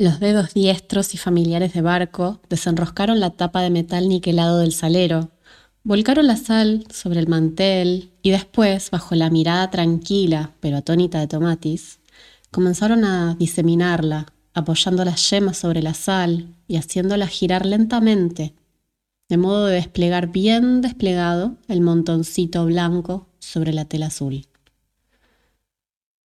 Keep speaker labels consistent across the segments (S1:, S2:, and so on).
S1: Los dedos diestros y familiares de Barco desenroscaron la tapa de metal niquelado del salero, volcaron la sal sobre el mantel y después, bajo la mirada tranquila pero atónita de Tomatis, comenzaron a diseminarla, apoyando las yemas sobre la sal y haciéndola girar lentamente, de modo de desplegar bien desplegado el montoncito blanco sobre la tela azul.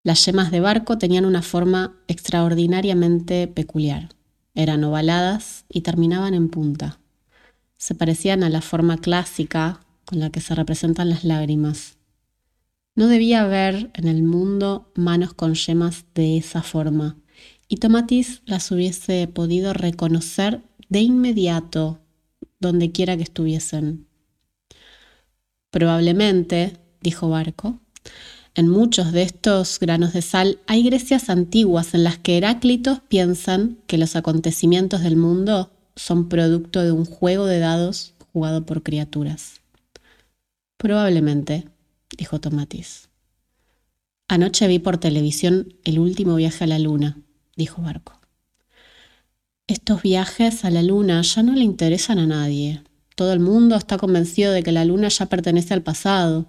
S1: Las yemas de barco tenían una forma extraordinariamente peculiar. Eran ovaladas y terminaban en punta. Se parecían a la forma clásica con la que se representan las lágrimas. No debía haber en el mundo manos con yemas de esa forma, y Tomatis las hubiese podido reconocer de inmediato donde quiera que estuviesen. Probablemente, dijo Barco, en muchos de estos granos de sal hay Grecias antiguas en las que Heráclitos piensan que los acontecimientos del mundo son producto de un juego de dados jugado por criaturas. Probablemente, dijo Tomatis. Anoche vi por televisión el último viaje a la luna, dijo Barco. Estos viajes a la luna ya no le interesan a nadie. Todo el mundo está convencido de que la luna ya pertenece al pasado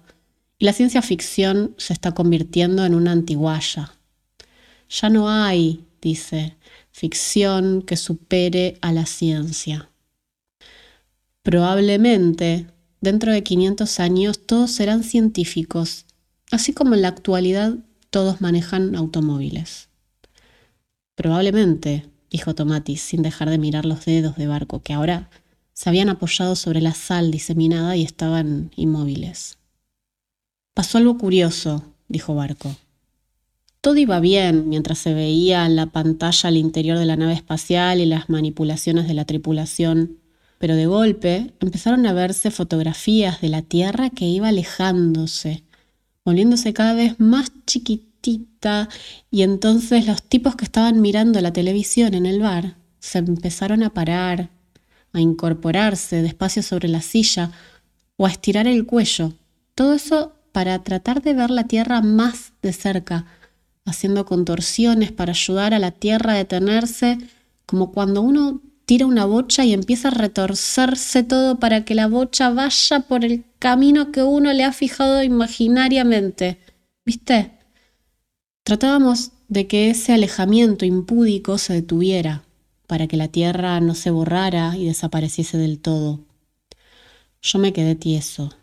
S1: y la ciencia ficción se está convirtiendo en una antiguaya. Ya no hay, dice, ficción que supere a la ciencia. Probablemente, dentro de 500 años, todos serán científicos, así como en la actualidad todos manejan automóviles. Probablemente, dijo Tomatis, sin dejar de mirar los dedos de barco que ahora se habían apoyado sobre la sal diseminada y estaban inmóviles. Pasó algo curioso, dijo Barco. Todo iba bien mientras se veía en la pantalla el interior de la nave espacial y las manipulaciones de la tripulación, pero de golpe empezaron a verse fotografías de la Tierra que iba alejándose, volviéndose cada vez más chiquitita, y entonces los tipos que estaban mirando la televisión en el bar se empezaron a parar, a incorporarse despacio sobre la silla o a estirar el cuello. Todo eso para tratar de ver la Tierra más de cerca, haciendo contorsiones para ayudar a la Tierra a detenerse, como cuando uno tira una bocha y empieza a retorcerse todo para que la bocha vaya por el camino que uno le ha fijado imaginariamente. ¿Viste? Tratábamos de que ese alejamiento impúdico se detuviera, para que la Tierra no se borrara y desapareciese del todo. Yo me quedé tieso,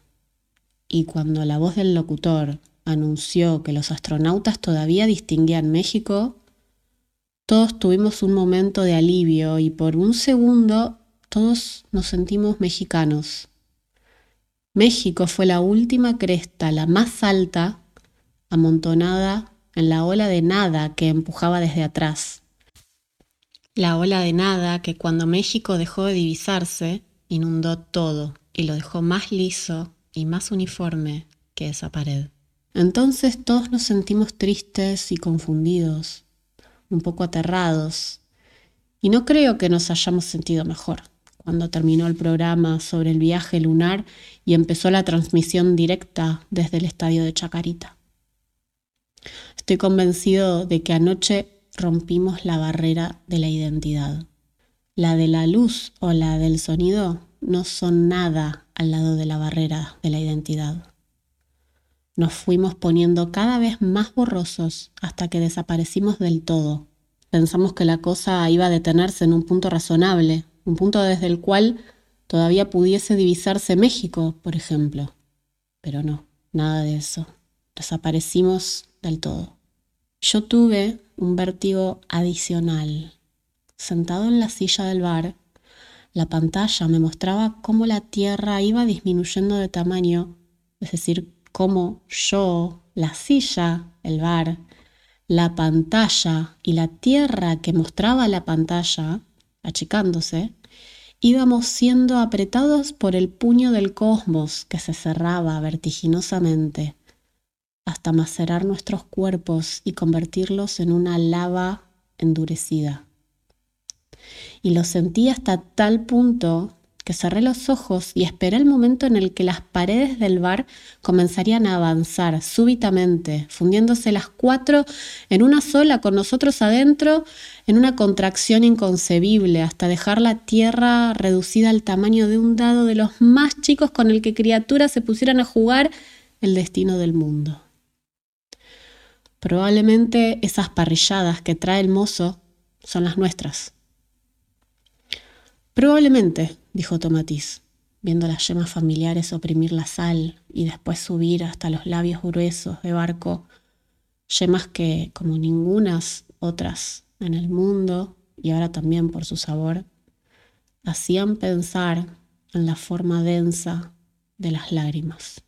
S1: y cuando la voz del locutor anunció que los astronautas todavía distinguían México, todos tuvimos un momento de alivio y por un segundo todos nos sentimos mexicanos. México fue la última cresta, la más alta, amontonada en la ola de nada que empujaba desde atrás. La ola de nada que cuando México dejó de divisarse, inundó todo y lo dejó más liso y más uniforme que esa pared. Entonces todos nos sentimos tristes y confundidos, un poco aterrados, y no creo que nos hayamos sentido mejor cuando terminó el programa sobre el viaje lunar y empezó la transmisión directa desde el estadio de Chacarita. Estoy convencido de que anoche rompimos la barrera de la identidad. La de la luz o la del sonido no son nada al lado de la barrera de la identidad. Nos fuimos poniendo cada vez más borrosos hasta que desaparecimos del todo. Pensamos que la cosa iba a detenerse en un punto razonable, un punto desde el cual todavía pudiese divisarse México, por ejemplo. Pero no, nada de eso. Desaparecimos del todo. Yo tuve un vértigo adicional. Sentado en la silla del bar, la pantalla me mostraba cómo la Tierra iba disminuyendo de tamaño, es decir, cómo yo, la silla, el bar, la pantalla y la Tierra que mostraba la pantalla, achicándose, íbamos siendo apretados por el puño del cosmos que se cerraba vertiginosamente hasta macerar nuestros cuerpos y convertirlos en una lava endurecida y lo sentí hasta tal punto que cerré los ojos y esperé el momento en el que las paredes del bar comenzarían a avanzar súbitamente, fundiéndose las cuatro en una sola con nosotros adentro, en una contracción inconcebible, hasta dejar la tierra reducida al tamaño de un dado de los más chicos con el que criaturas se pusieran a jugar el destino del mundo. Probablemente esas parrilladas que trae el mozo son las nuestras. Probablemente, dijo Tomatís, viendo las yemas familiares oprimir la sal y después subir hasta los labios gruesos de barco, yemas que, como ningunas otras en el mundo, y ahora también por su sabor, hacían pensar en la forma densa de las lágrimas.